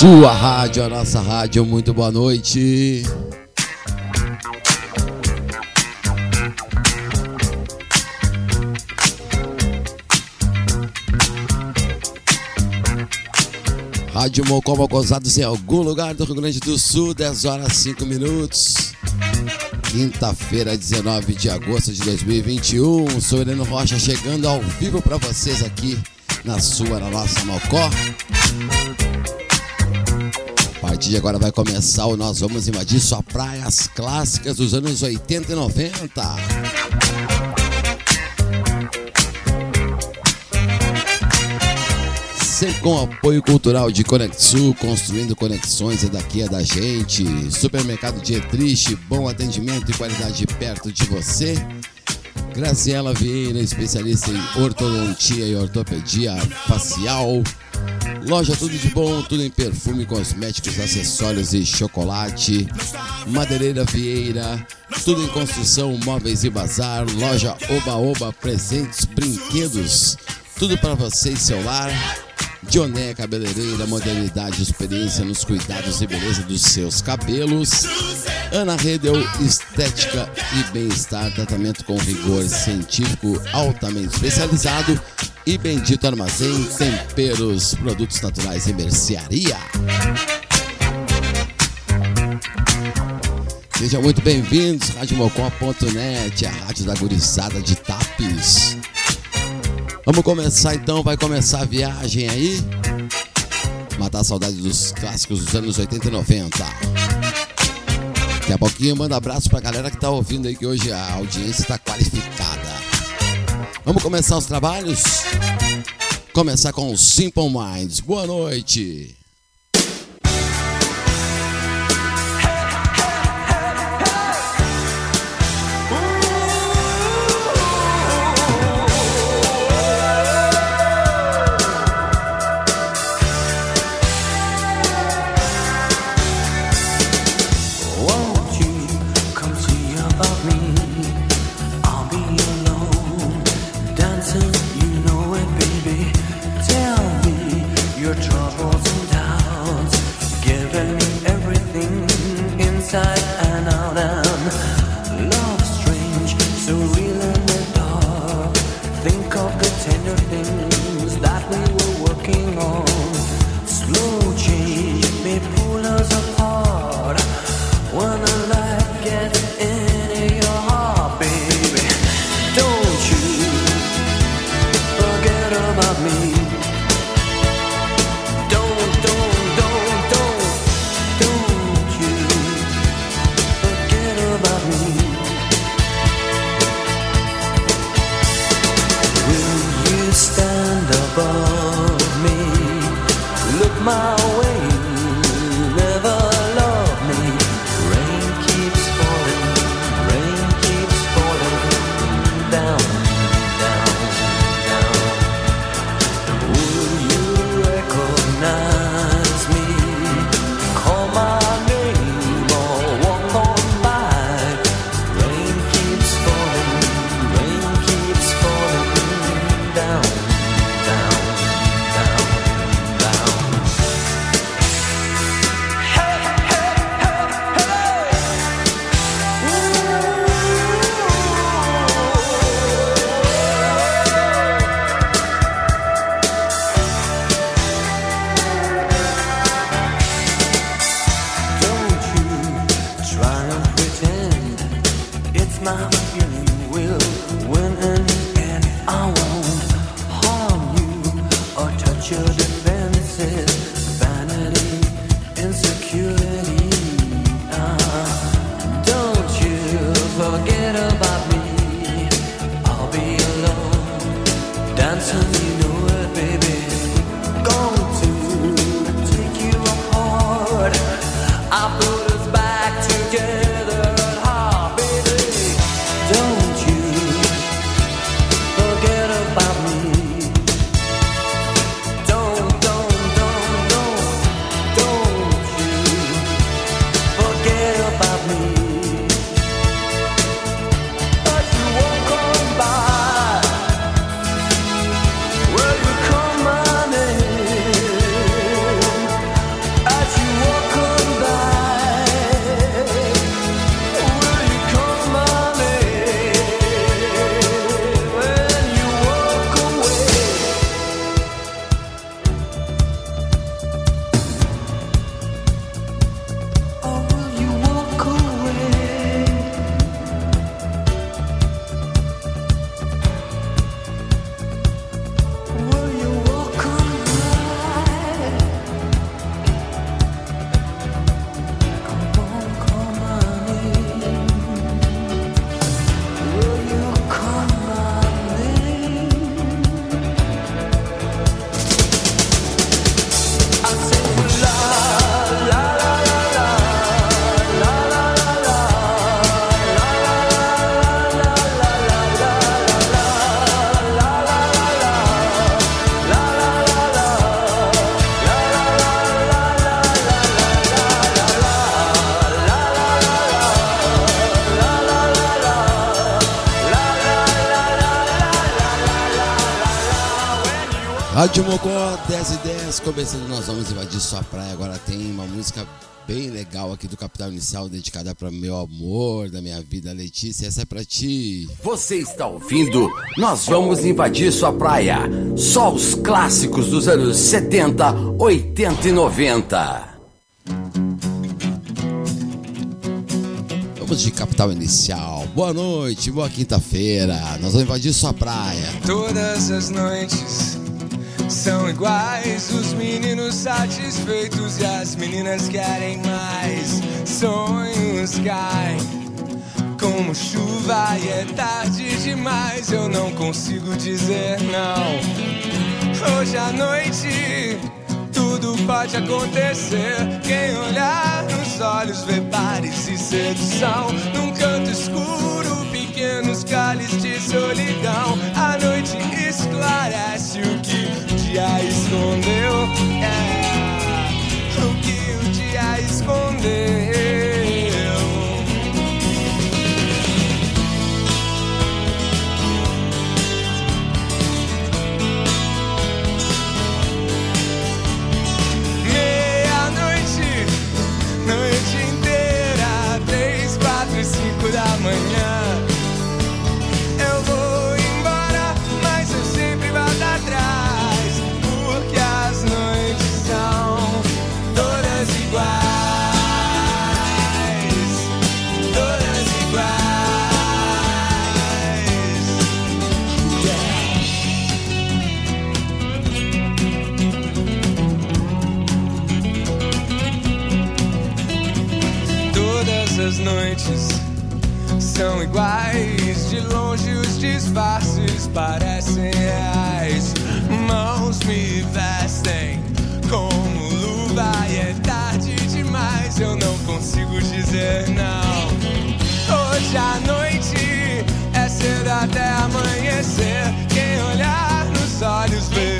Sua rádio, a nossa rádio, muito boa noite. Rádio Mocó Mocosados em algum lugar do Rio Grande do Sul, 10 horas 5 minutos. Quinta-feira, 19 de agosto de 2021. Sou Heleno Rocha chegando ao vivo para vocês aqui na sua, na nossa Mocó partir de agora vai começar o Nós Vamos Invadir Sua Praia, as clássicas dos anos 80 e 90. Sempre com apoio cultural de Conexul, construindo conexões, é daqui, é da gente. Supermercado Dietrich, bom atendimento e qualidade perto de você. Graciela Vieira, especialista em ortodontia e ortopedia facial. Loja Tudo de Bom, tudo em perfume, cosméticos, acessórios e chocolate. Madeireira Vieira, tudo em construção, móveis e bazar. Loja Oba Oba, presentes, brinquedos, tudo para você e seu lar. Dioné Cabeleireira, modernidade, experiência nos cuidados e beleza dos seus cabelos. Ana Redel, estética e bem-estar, tratamento com rigor científico altamente especializado. E Bendito Armazém, temperos, produtos naturais e mercearia. Sejam muito bem-vindos, RádioMocó.net, a rádio da gurizada de Tapes. Vamos começar então, vai começar a viagem aí. Matar a saudade dos clássicos dos anos 80 e 90. Daqui a pouquinho manda abraço pra galera que tá ouvindo aí, que hoje a audiência está qualificada. Vamos começar os trabalhos? Começar com Simple Minds. Boa noite. Rádio Mocó 10 e 10, começando, nós vamos invadir sua praia. Agora tem uma música bem legal aqui do Capital Inicial, dedicada para meu amor da minha vida, Letícia. Essa é para ti. Você está ouvindo? Nós vamos invadir sua praia. Só os clássicos dos anos 70, 80 e 90. Vamos de Capital Inicial. Boa noite, boa quinta-feira. Nós vamos invadir sua praia. Todas as noites são iguais. Os meninos satisfeitos e as meninas querem mais. Sonhos caem como chuva e é tarde demais. Eu não consigo dizer não. Hoje à noite tudo pode acontecer. Quem olhar nos olhos vê pares e sedução. Num canto escuro, pequenos cálices de solidão. A noite esclarece o que dia escondeu. É o que o dia escondeu. São iguais. De longe os disfarces parecem reais. Mãos me vestem como luva e é tarde demais. Eu não consigo dizer não. Hoje à noite é cedo até amanhecer. Quem olhar nos olhos vê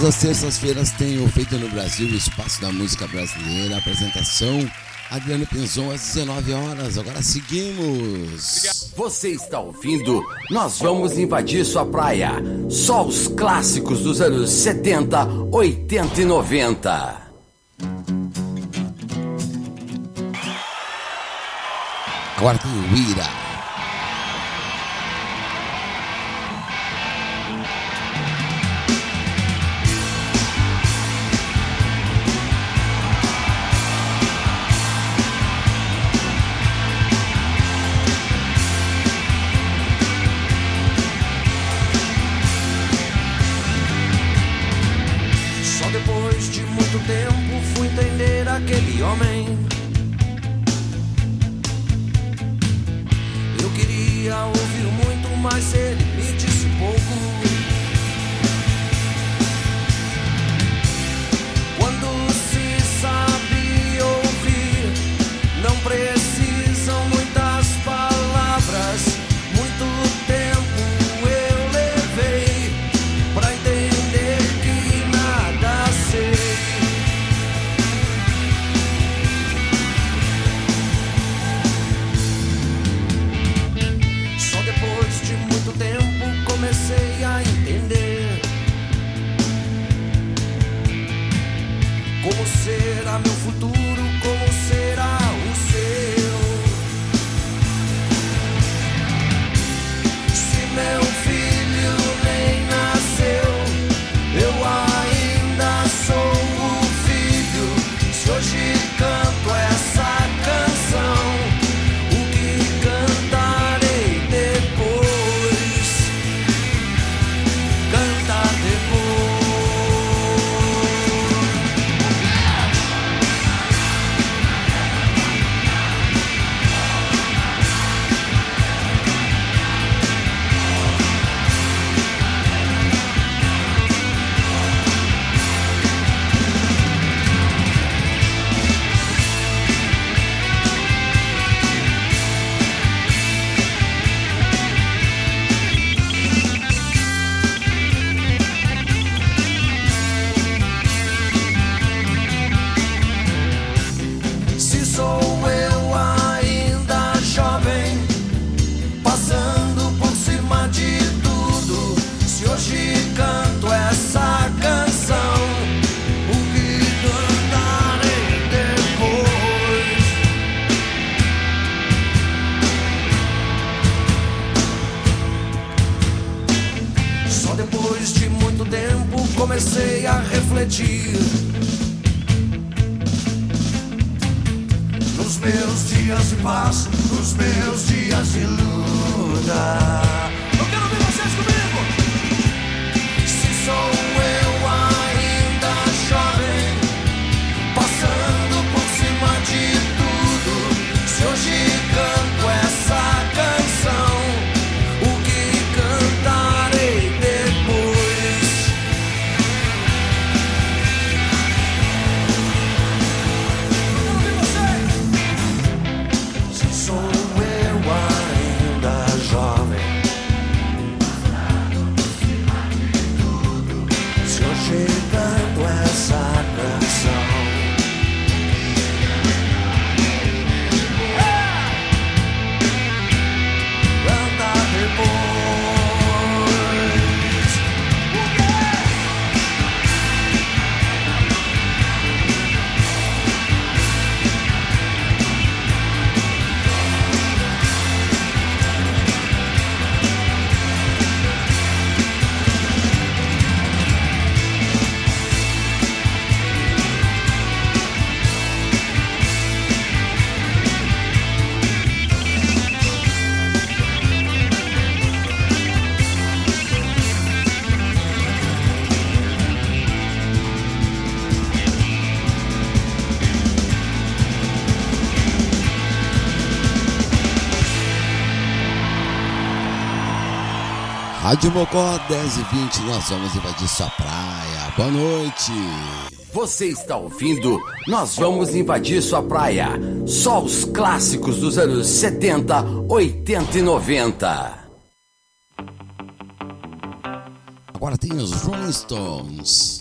Todas as terças-feiras tem o Feito no Brasil, o Espaço da Música Brasileira, apresentação Adriano Pinzon às 19 horas. Agora seguimos. Você está ouvindo? Nós vamos invadir sua praia. Só os clássicos dos anos 70, 80 e 90. Agora o Ira. Amém. prometi. Nos meus dias de paz, nos meus dias de luta. Rádio Mocó 10 e 20, nós vamos invadir sua praia. Boa noite. Você está ouvindo? Nós vamos invadir sua praia. Só os clássicos dos anos 70, 80 e 90. Agora tem os Rolling Stones.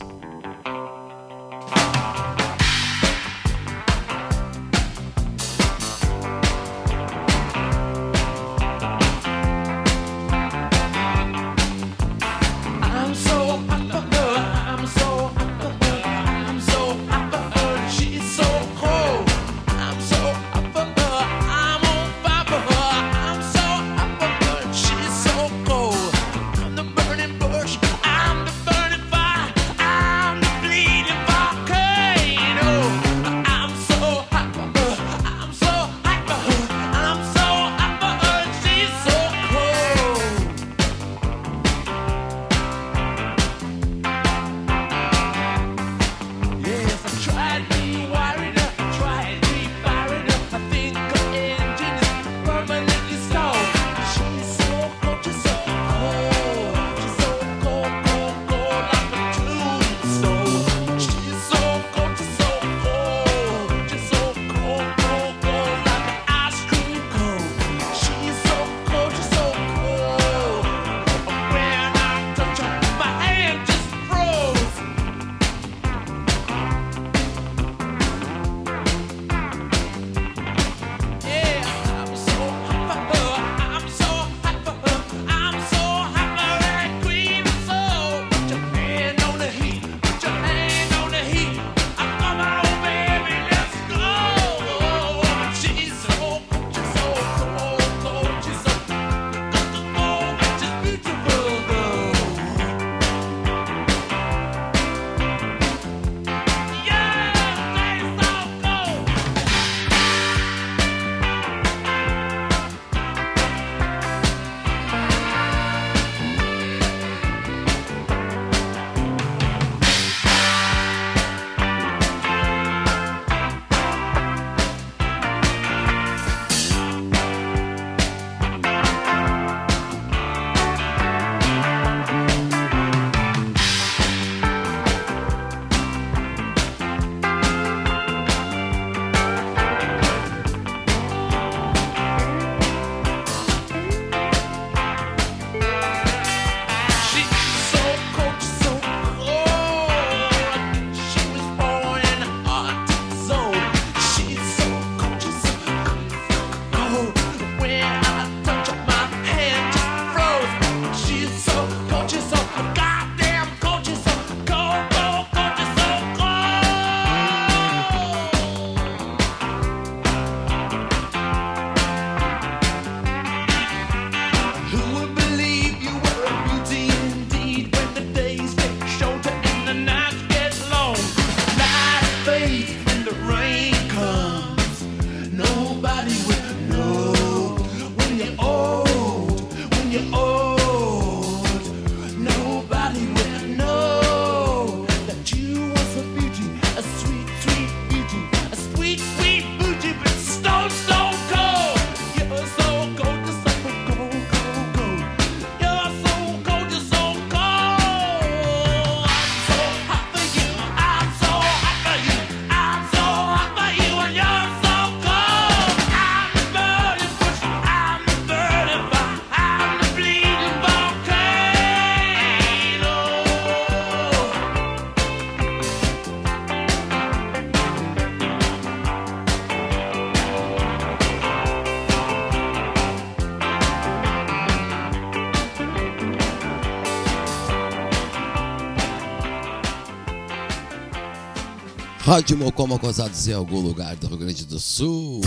Rádio Mocó Mocosados em algum lugar do Rio Grande do Sul.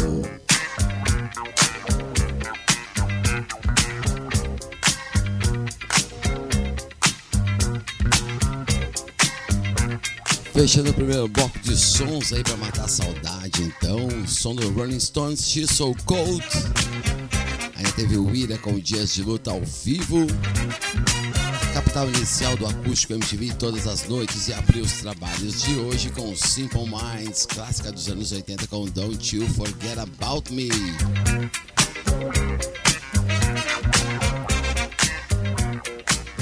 Fechando o primeiro bloco de sons aí pra matar a saudade, então. Som do Rolling Stones, She's So Cold. Aí teve o Ira com Dias de Luta ao vivo capital inicial do acústico MTV todas as noites e abriu os trabalhos de hoje com Simple Minds, clássica dos anos 80 com Don't You Forget About Me.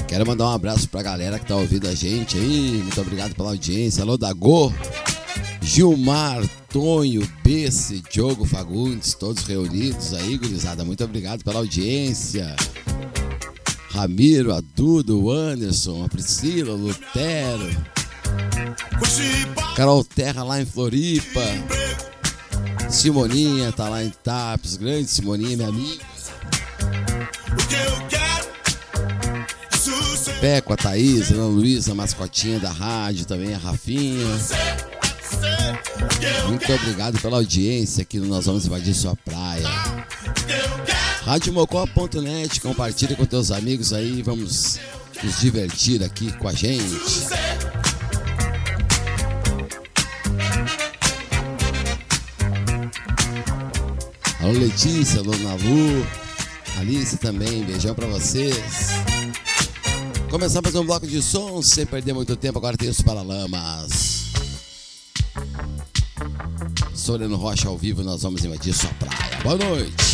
Quero mandar um abraço pra galera que tá ouvindo a gente aí. Muito obrigado pela audiência. Alô, Dagô, Gilmar, Tonho, Besse, Diogo Fagundes, todos reunidos aí, gurizada. Muito obrigado pela audiência. Ramiro, a Duda, o Anderson, a Priscila, o Lutero, Carol Terra lá em Floripa, Simoninha tá lá em Tapes, grande Simoninha, minha amiga. Peco, a Thaís, a Ana Luísa, a mascotinha da rádio também, a Rafinha. Muito obrigado pela audiência aqui no Nós Vamos Invadir Sua Praia. Radiomocó.net, compartilha com teus amigos aí, vamos nos divertir aqui com a gente. Alô Letícia, alô Nalu, Alice também, beijão pra vocês. Começamos um bloco de sons, sem perder muito tempo, agora tem os Paralamas. Soleno Rocha ao vivo, nós vamos invadir sua praia. Boa noite.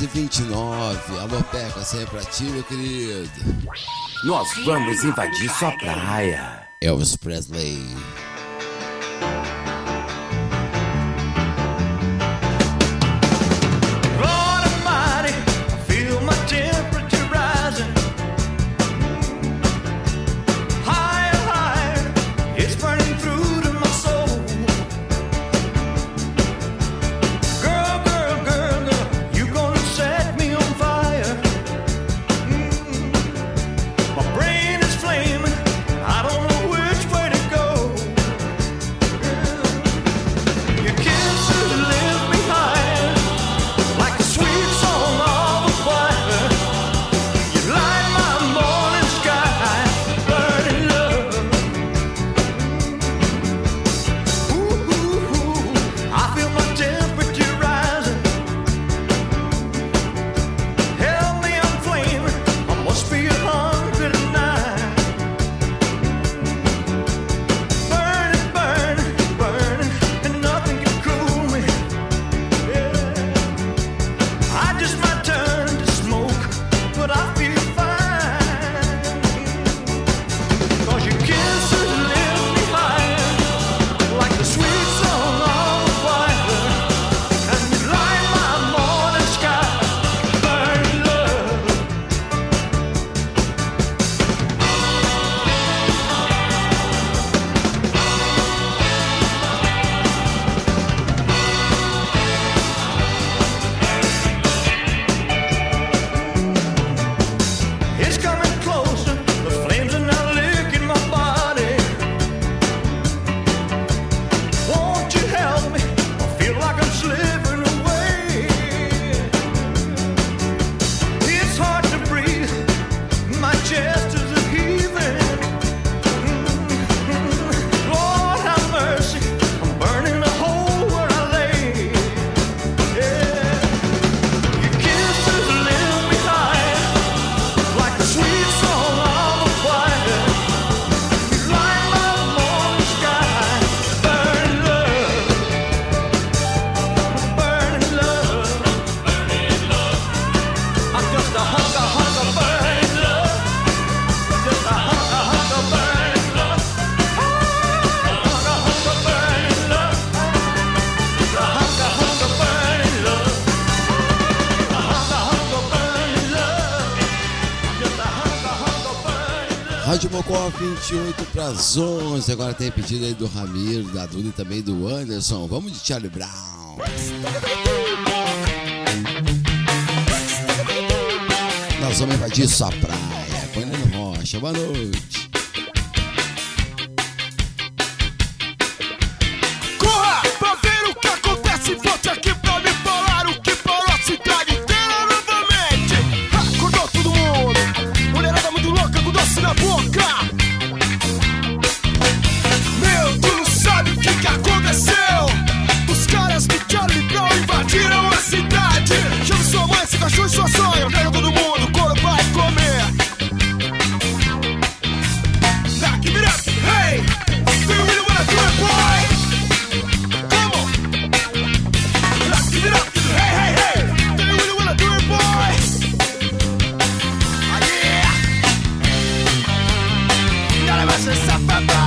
Mocó 10 e 29. Alô, Peca, essa é pra ti, meu querido. Nós vamos invadir sua praia. Elvis Presley. 28 para as 11. Agora tem pedido aí do Ramiro, da Duda e também do Anderson. Vamos de Charlie Brown. Nós vamos invadir sua praia. Põe no rocha. Boa noite. to suffer.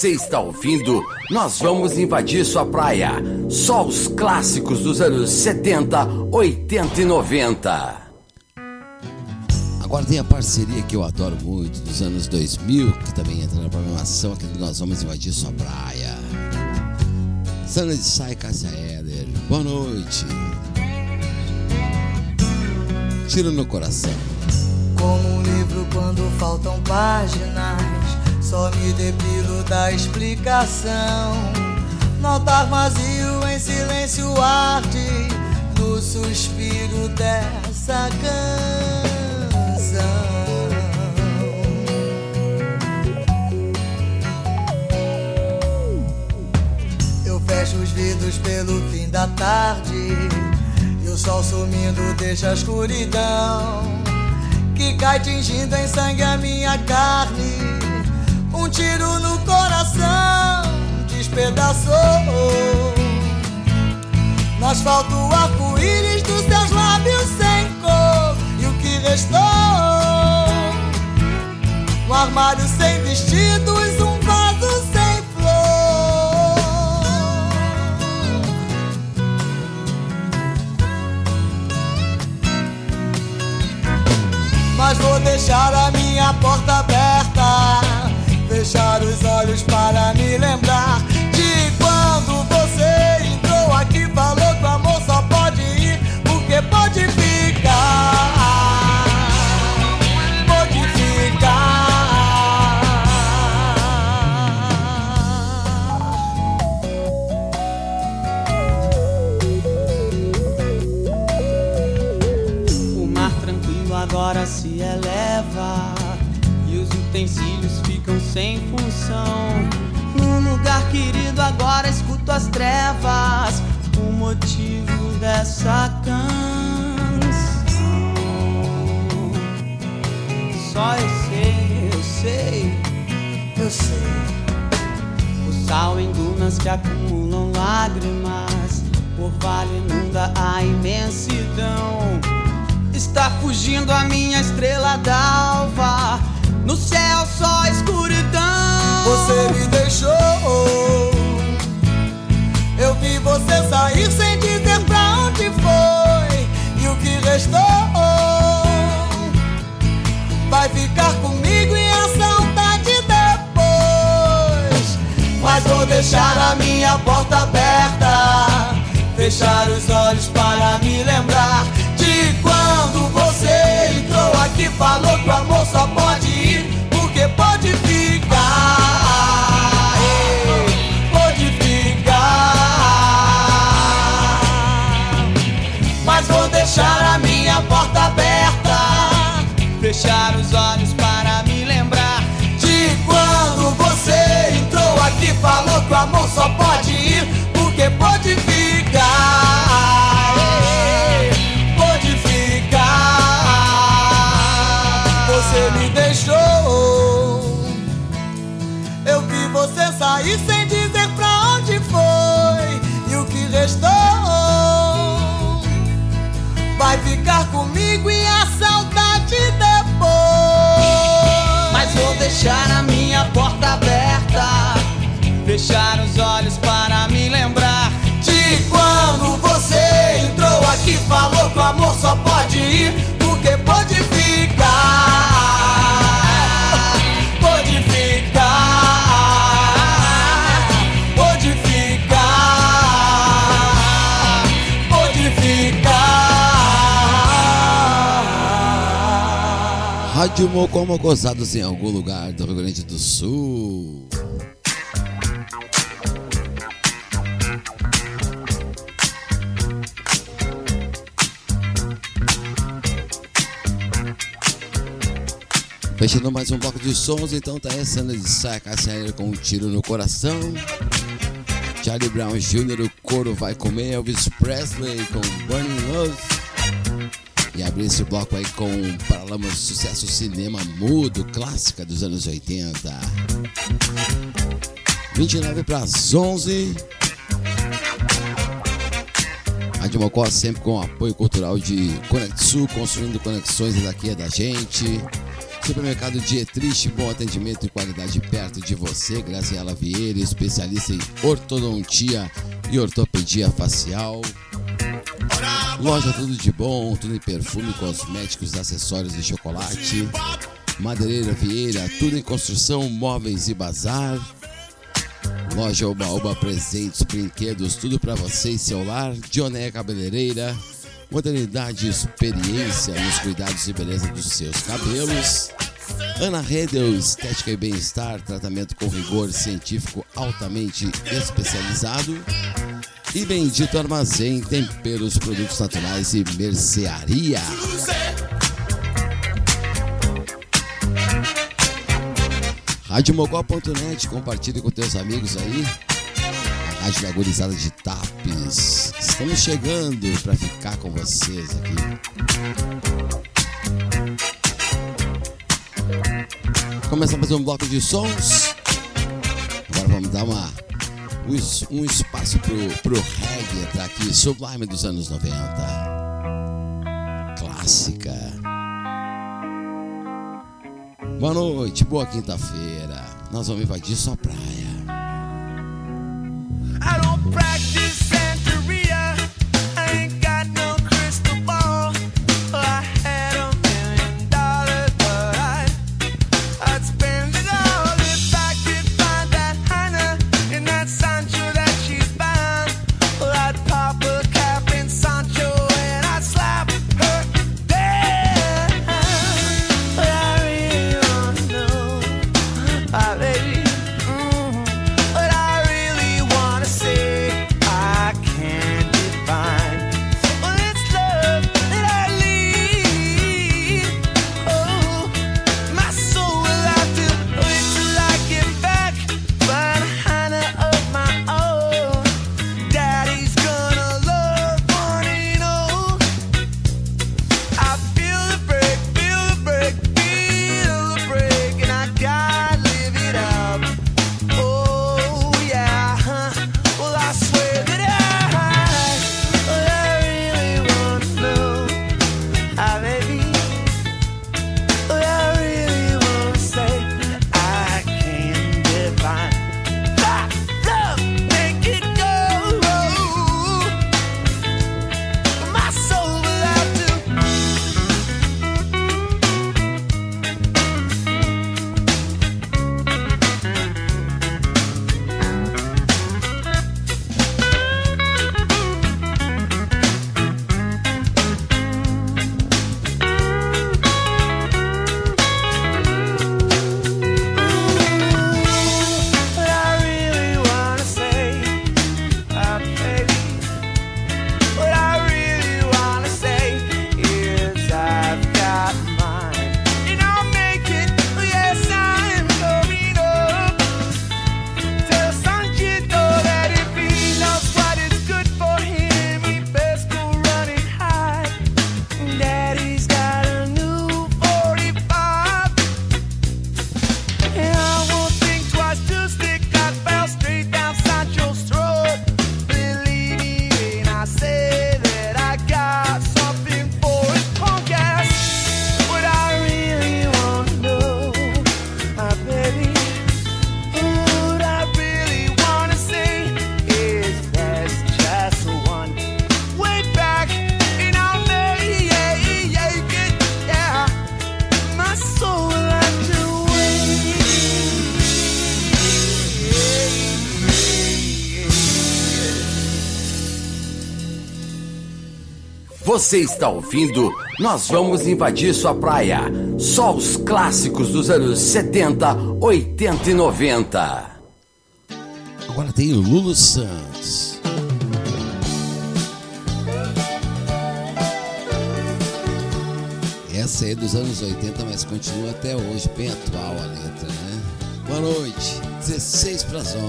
Você está ouvindo? Nós vamos invadir sua praia. Só os clássicos dos anos 70, 80 e 90. Agora tem a parceria que eu adoro muito dos anos 2000, que também entra na programação aqui do Nós Vamos Invadir Sua Praia. Sandra de Sai Cássia Heller, boa noite. Tiro no coração. Como um livro quando faltam páginas só me depilo da explicação. Notar vazio em silêncio arde no suspiro dessa canção. Fecho os vidros pelo fim da tarde e o sol sumindo deixa a escuridão que cai tingindo em sangue a minha carne tiro no coração despedaçou. No asfalto o arco-íris dos teus lábios sem cor. E o que restou? Um armário sem vestidos, fechar os olhos para me lembrar querido, agora escuto as trevas, o motivo dessa canção. Só eu sei, eu sei, Eu sei, o sal em dunas que acumulam lágrimas, por vale inunda a imensidão. Está fugindo a minha estrela d'alva. No céu só escuridão. Você me deixou. Eu vi você sair sem dizer pra onde foi. E o que restou vai ficar comigo e a saudade depois. Mas vou deixar a minha porta aberta. Fechar os olhos para me lembrar de quando você entrou aqui. Falou que o amor só pode Fechar os olhos para me lembrar. De quando você entrou aqui, falou que o amor só pode ir, porque pode ficar. Pode ficar. Você me deixou. Eu vi você sair sem dizer pra onde foi. E o que restou vai ficar comigo deixar a minha porta aberta. Fechar os olhos para me lembrar. De quando você entrou aqui, falou o amor só pode Mocó gozados em algum lugar do Rio Grande do Sul. Fechando mais um bloco de sons, então tá essa de saca sair com um tiro no coração. Charlie Brown Jr., o couro vai comer, Elvis Presley com Burning Love. E abrir esse bloco aí com Paralamas Sucesso Cinema Mudo, clássica dos anos 80. 29 para as 11. Rádio Mocó sempre com apoio cultural de Conexul, construindo conexões daqui é da gente. Supermercado Dietrich, bom atendimento e qualidade perto de você. Graciela Vieira, especialista em ortodontia e ortopedia facial. Loja Tudo de Bom, tudo em perfume, cosméticos, acessórios e chocolate. Madeireira Vieira, tudo em construção, móveis e bazar. Loja Oba Oba Presentes, brinquedos, tudo para você e seu lar. Dioné Cabeleireira, modernidade e experiência nos cuidados e beleza dos seus cabelos. Ana Redel, estética e bem-estar, tratamento com rigor científico altamente especializado. E Bendito Armazém, temperos, produtos naturais e mercearia. Radiomogó.net, compartilhe com teus amigos aí. A Rádio da de Tapes. Estamos chegando para ficar com vocês aqui. Começamos um bloco de sons. Agora vamos dar uma, um, espaço pro, pro reggae entrar aqui, Sublime dos anos 90. Clássica. Boa noite, boa quinta-feira. Nós vamos invadir sua praia. Você está ouvindo? Nós vamos invadir sua praia. Só os clássicos dos anos 70, 80 e 90. Agora tem Lulu Santos. Essa é dos anos 80, mas continua até hoje, bem atual a letra, né? Boa noite, 16 para as 11.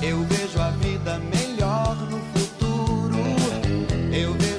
Eu vejo a vida melhor meu Deus.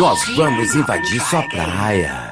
Nós vamos invadir sua praia.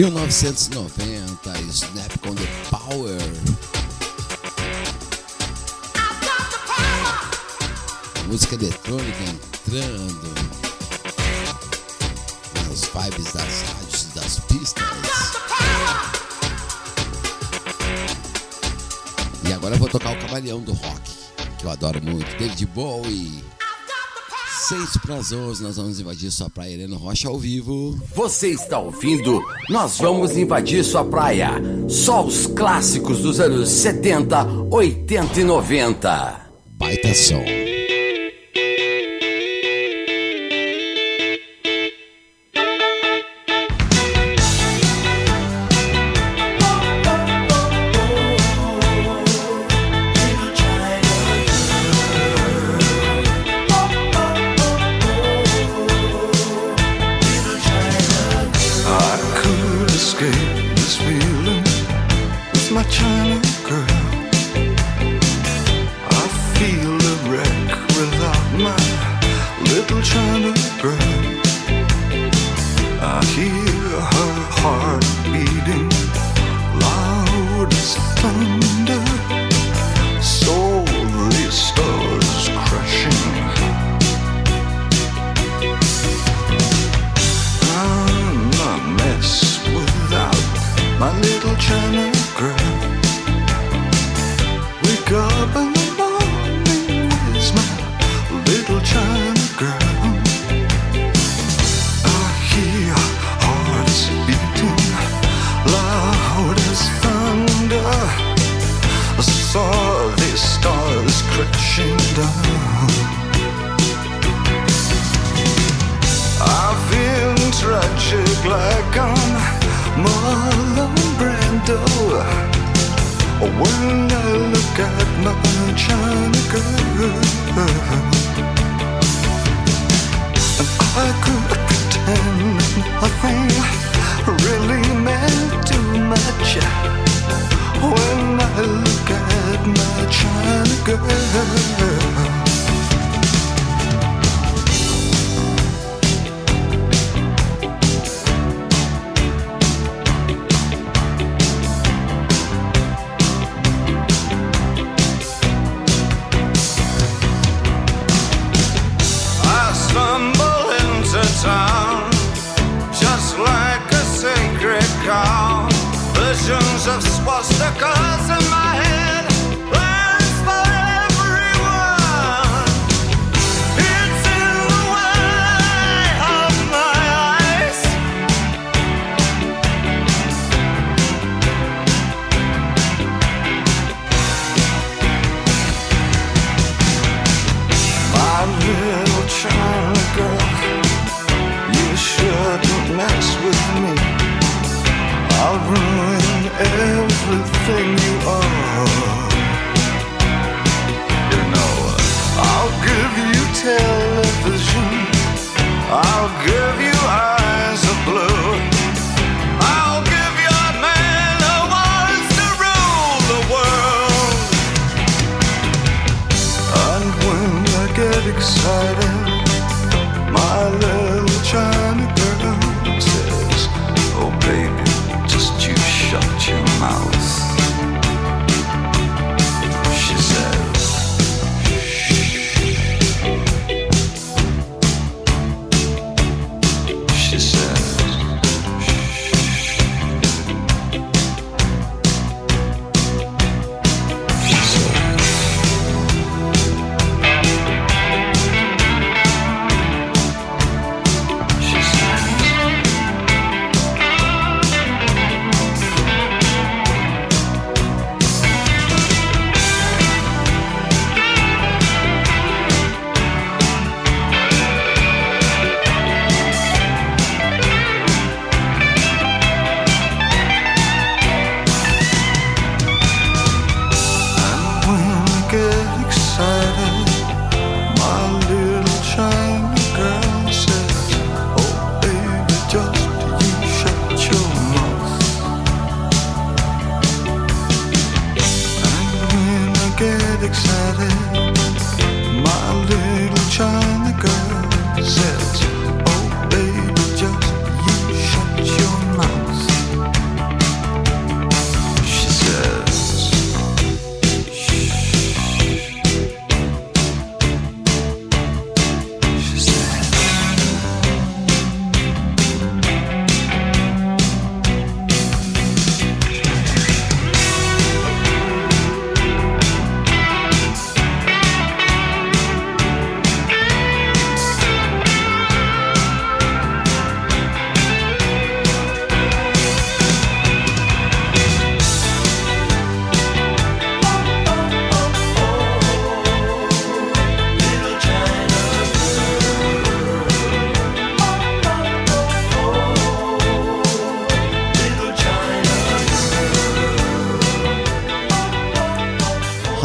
1990, Snap com the Power. Música eletrônica entrando nas vibes das rádios e das pistas. E agora eu vou tocar o Camaleão do Rock, que eu adoro muito, David Bowie. Seis para as 11, nós vamos invadir sua praia, Helena Rocha ao vivo. Você está ouvindo? Nós vamos invadir sua praia. Só os clássicos dos anos 70, 80 e 90. Baita som.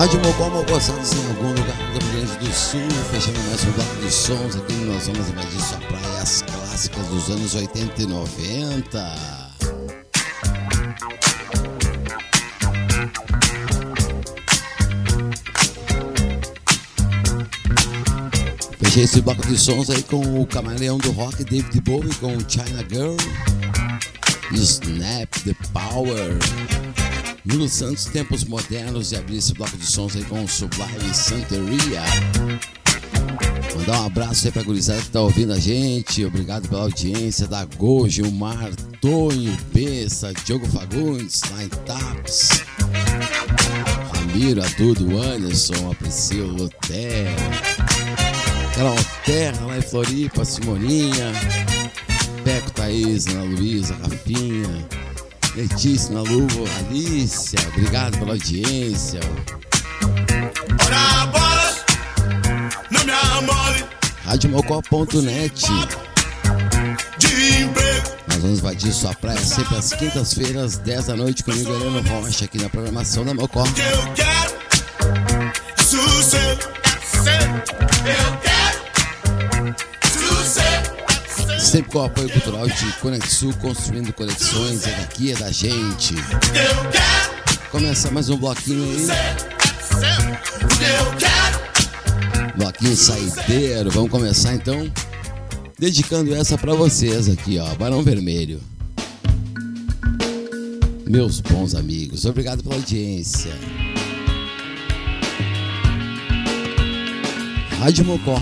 Rádio Mocó, Mocoçados em algum lugar do Rio Grande do Sul, fechando mais um bloco de sons aqui nós vamos invadir sua praia, as clássicas dos anos 80 e 90. Fechei esse bloco de sons aí com o camaleão do rock David Bowie com China Girl, Snap the Power. Nuno Santos, Tempos Modernos, e abrir esse bloco de sons aí com o Sublime Santeria. Mandar um abraço aí pra gurizada que tá ouvindo a gente. Obrigado pela audiência da Go, Gilmar, Tonho, Bessa, Diogo Fagundes, Nine Taps. Ramiro, Adudo, Anderson, a Priscila, Lutero. Carol Terra lá em Floripa, Simoninha. Peco, Thaís, Ana Luísa, Rafinha. Letícia, na Luva, Alicia, obrigado pela audiência. Radiomocó.net Nós vamos invadir sua praia sempre às quintas-feiras, 10 da noite, comigo, Heleno Rocha, aqui na programação da Mocó. Eu quero, Sempre com o apoio cultural de Conexul, construindo conexões, é daqui, é da gente. Começa mais um bloquinho aí. Bloquinho saideiro, vamos começar então. Dedicando essa para vocês aqui, ó, Barão Vermelho. Meus bons amigos, obrigado pela audiência. Rádio Mocó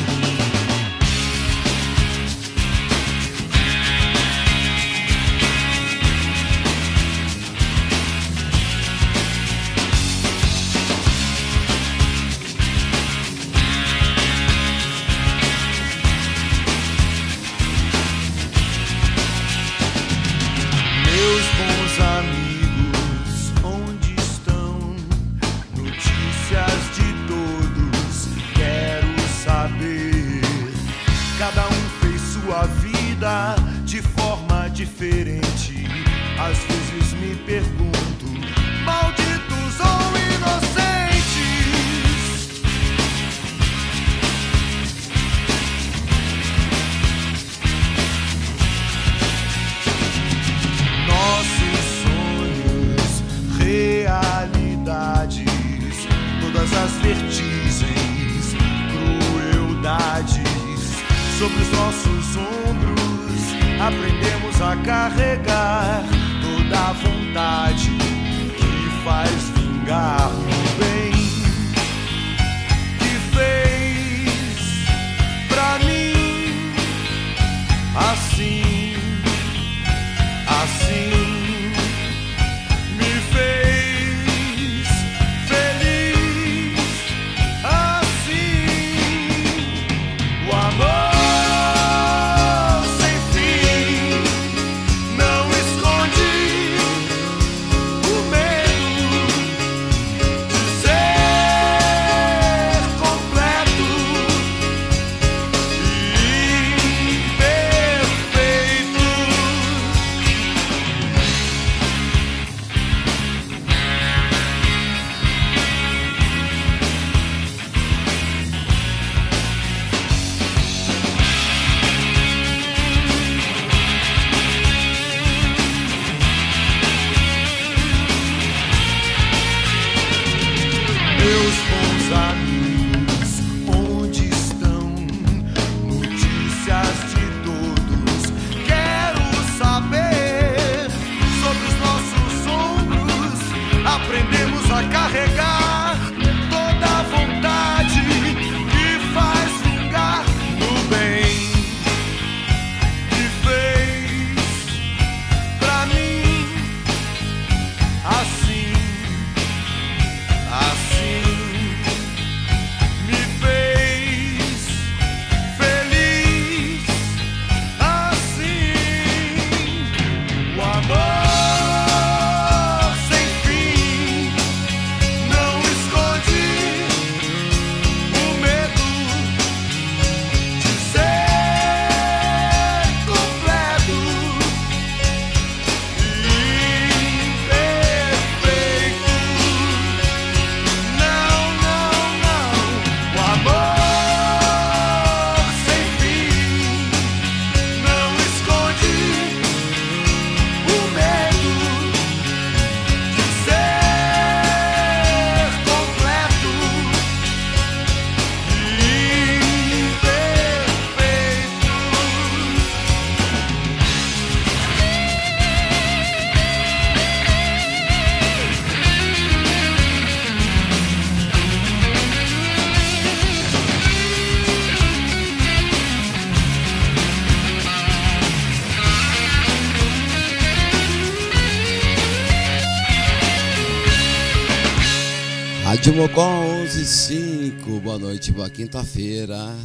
boa noite, boa quinta-feira.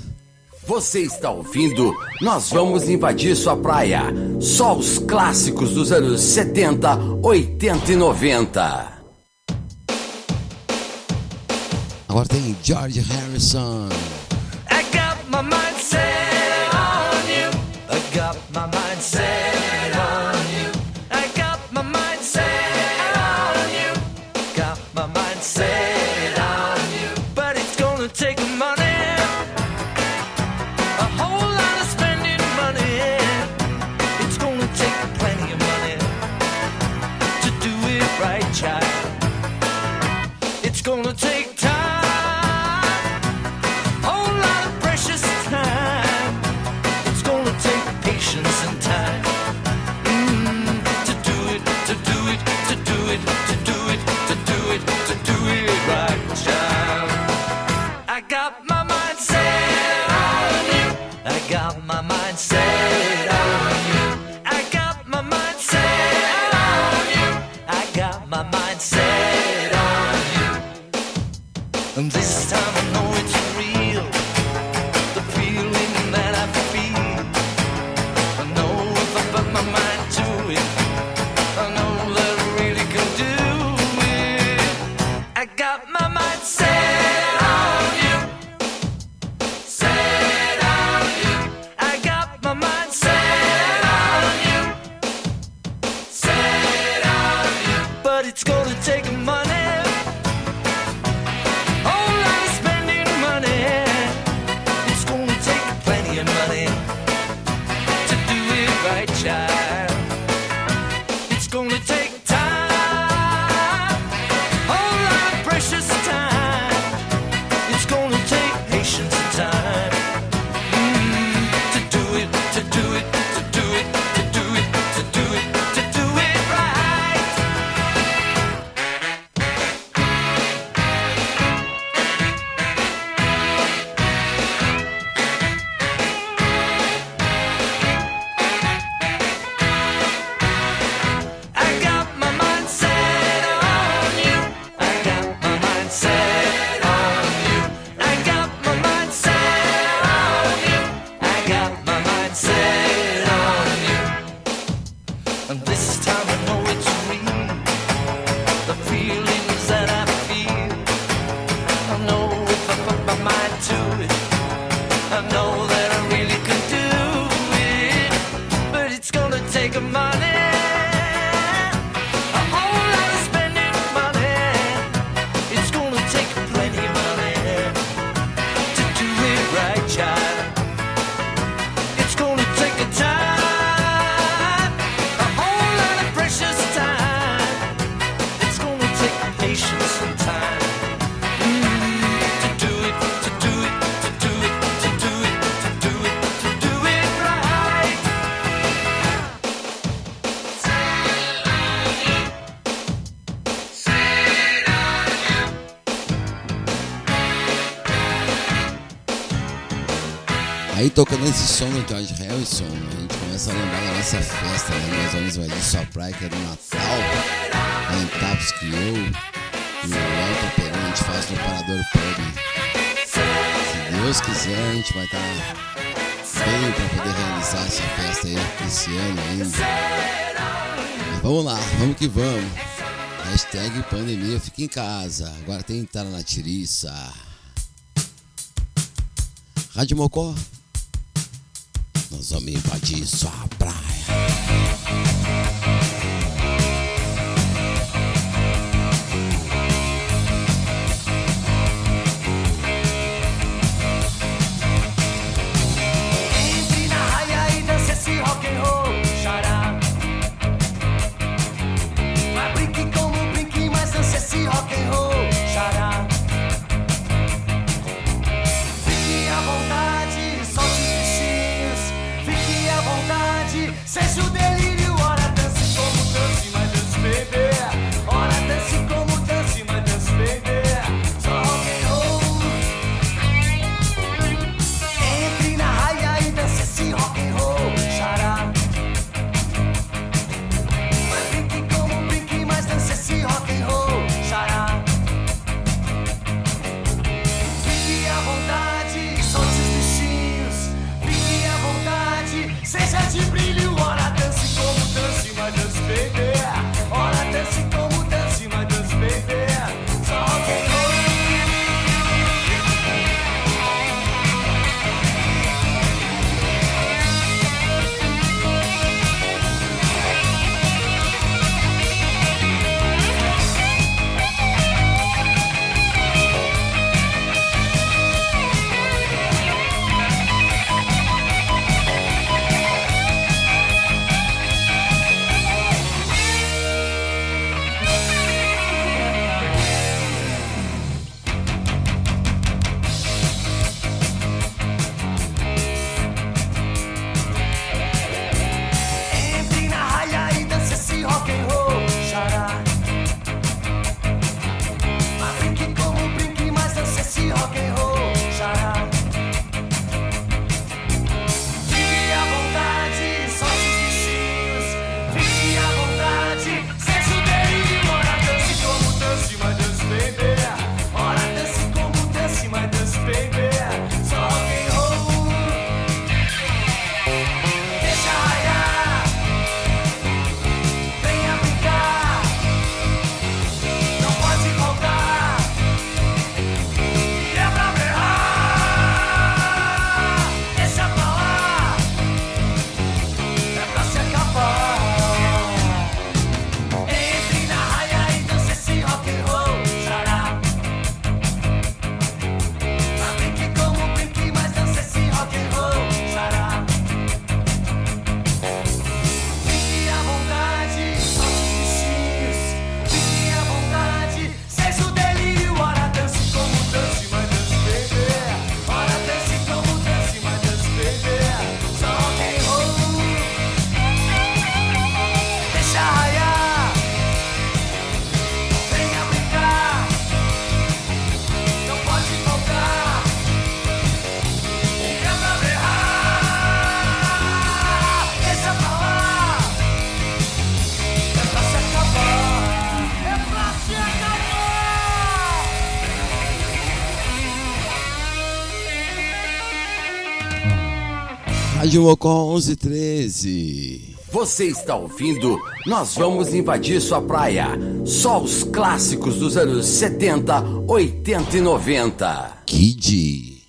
Você está ouvindo? Nós vamos invadir sua praia. Só os clássicos dos anos 70, 80 e 90. Agora tem George Harrison. tocando esse som do George Harrison, né? a gente começa a lembrar da nossa festa, né? Nós vamos mais de praia que é do Natal, lá em Taps que eu e o Elton Perão a gente faz no Parador Pub. Se Deus quiser, a gente vai estar bem para poder realizar essa festa aí esse ano ainda. Mas vamos lá, vamos que vamos. Hashtag pandemia, fica em casa. Agora tem que estar na tiriça. Rádio Mocó Vamos invadir sua Rádio Mocó 1113. Você está ouvindo? Nós vamos invadir sua praia. Só os clássicos dos anos 70, 80 e 90. Kid.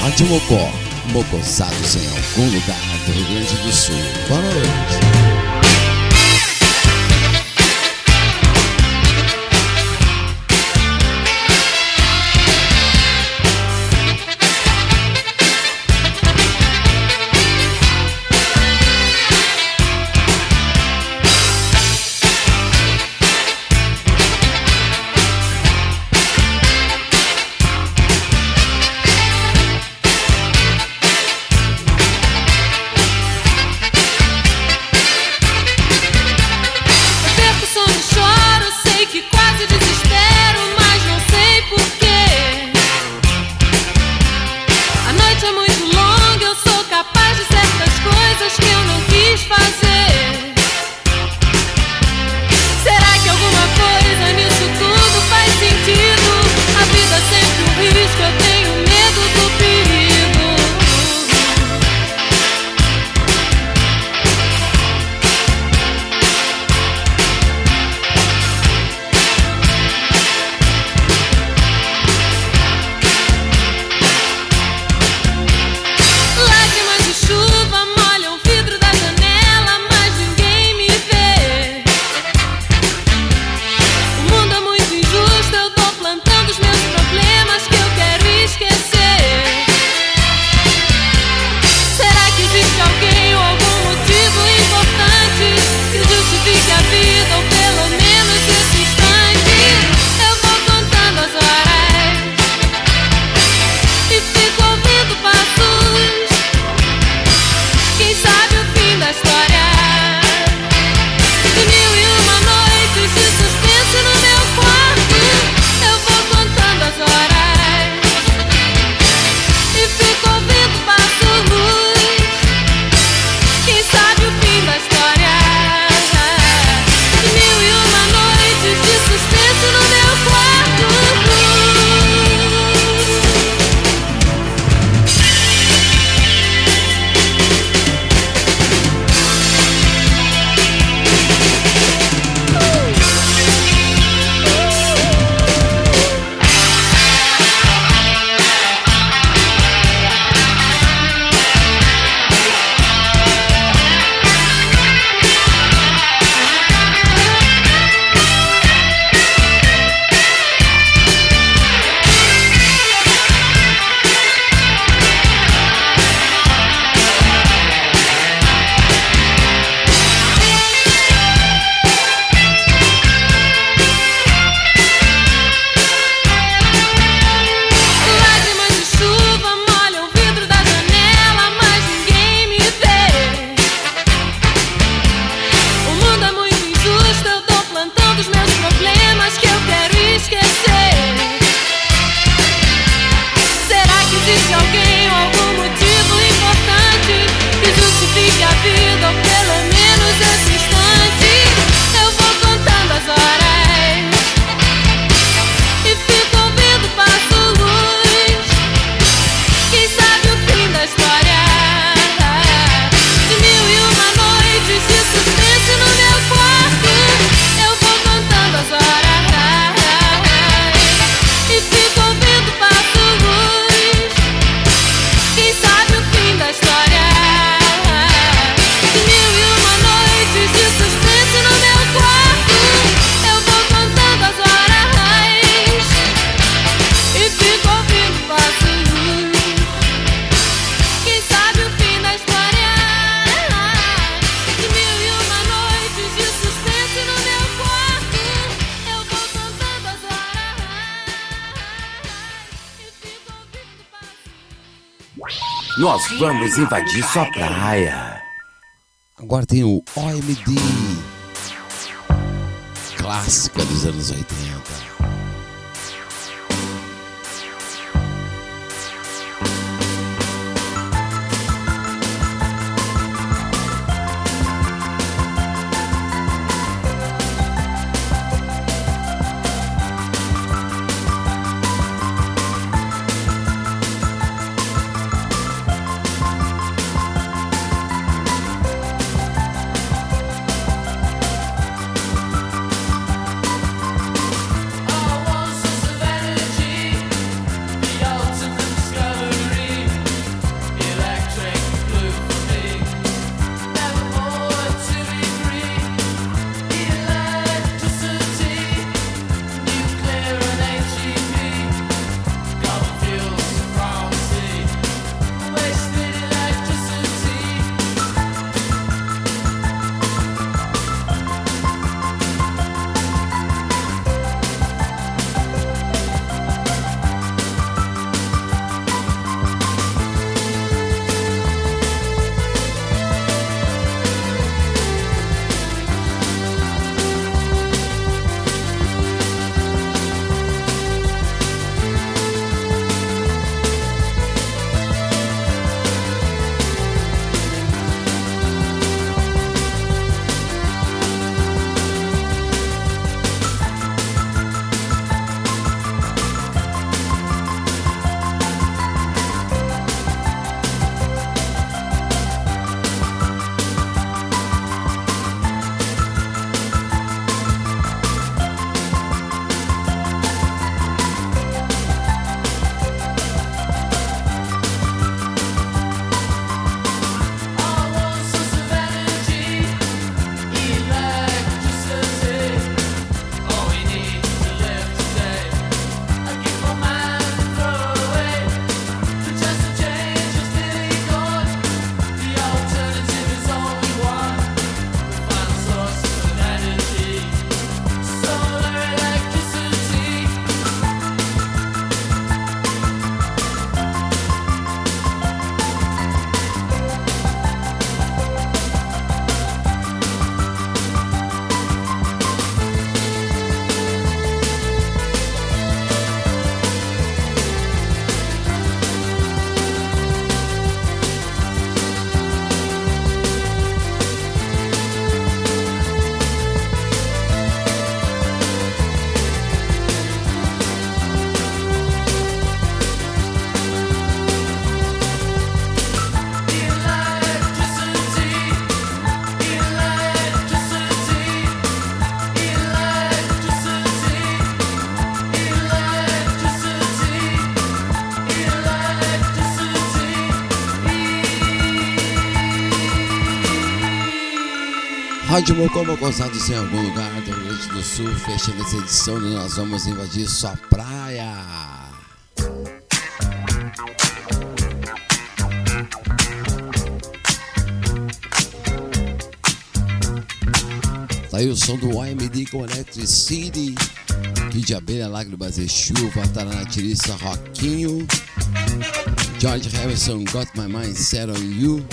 Rádio Mocó, mocosados em algum lugar do Rio Grande do Sul. Boa noite. Vamos invadir sua praia. Agora tem o OMD. Clássica dos anos 80. Rádio Mocó Mocosados em algum lugar do Rio Grande do Sul, fechando essa edição e nós vamos invadir sua praia. Tá aí o som do YMD com Electric City, Kid de Abelha, Lágrimas e Chuva, Tarana Tiriça, Roquinho, George Harrison, Got My Mind Set On You,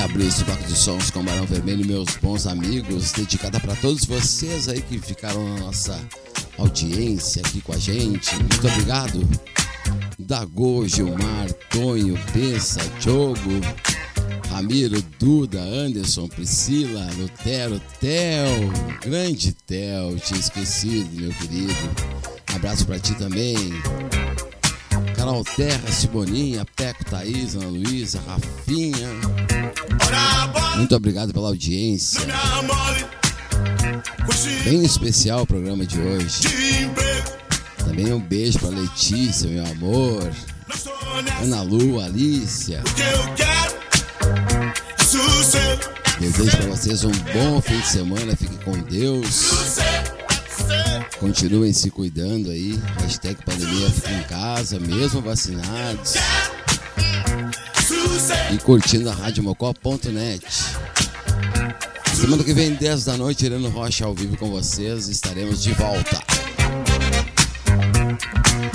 abrir esse bloco de sons com Barão Vermelho, meus bons amigos, dedicada para todos vocês aí que ficaram na nossa audiência aqui com a gente. Muito obrigado. Dago, Gilmar, Tonho, Pensa, Diogo, Ramiro, Duda, Anderson, Priscila, Lutero, Theo, grande Theo, tinha esquecido, meu querido. Abraço para ti também. Carol Terra, Simoninha, Peco, Thaís, Ana Luísa, Rafinha. Muito obrigado pela audiência. Bem especial o programa de hoje. Também um beijo para Letícia, meu amor. Ana Lu, Alícia. Desejo para vocês um bom fim de semana. Fiquem com Deus. Continuem se cuidando aí. Hashtag pandemia fica em casa, mesmo vacinados. E curtindo a radiomocó.net. Semana que vem, 10 da noite, Irano Rocha ao vivo com vocês. Estaremos de volta.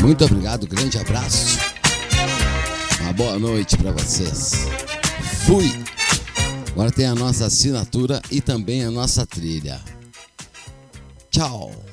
Muito obrigado, grande abraço. Uma boa noite para vocês. Fui! Agora tem a nossa assinatura e também a nossa trilha. Tchau!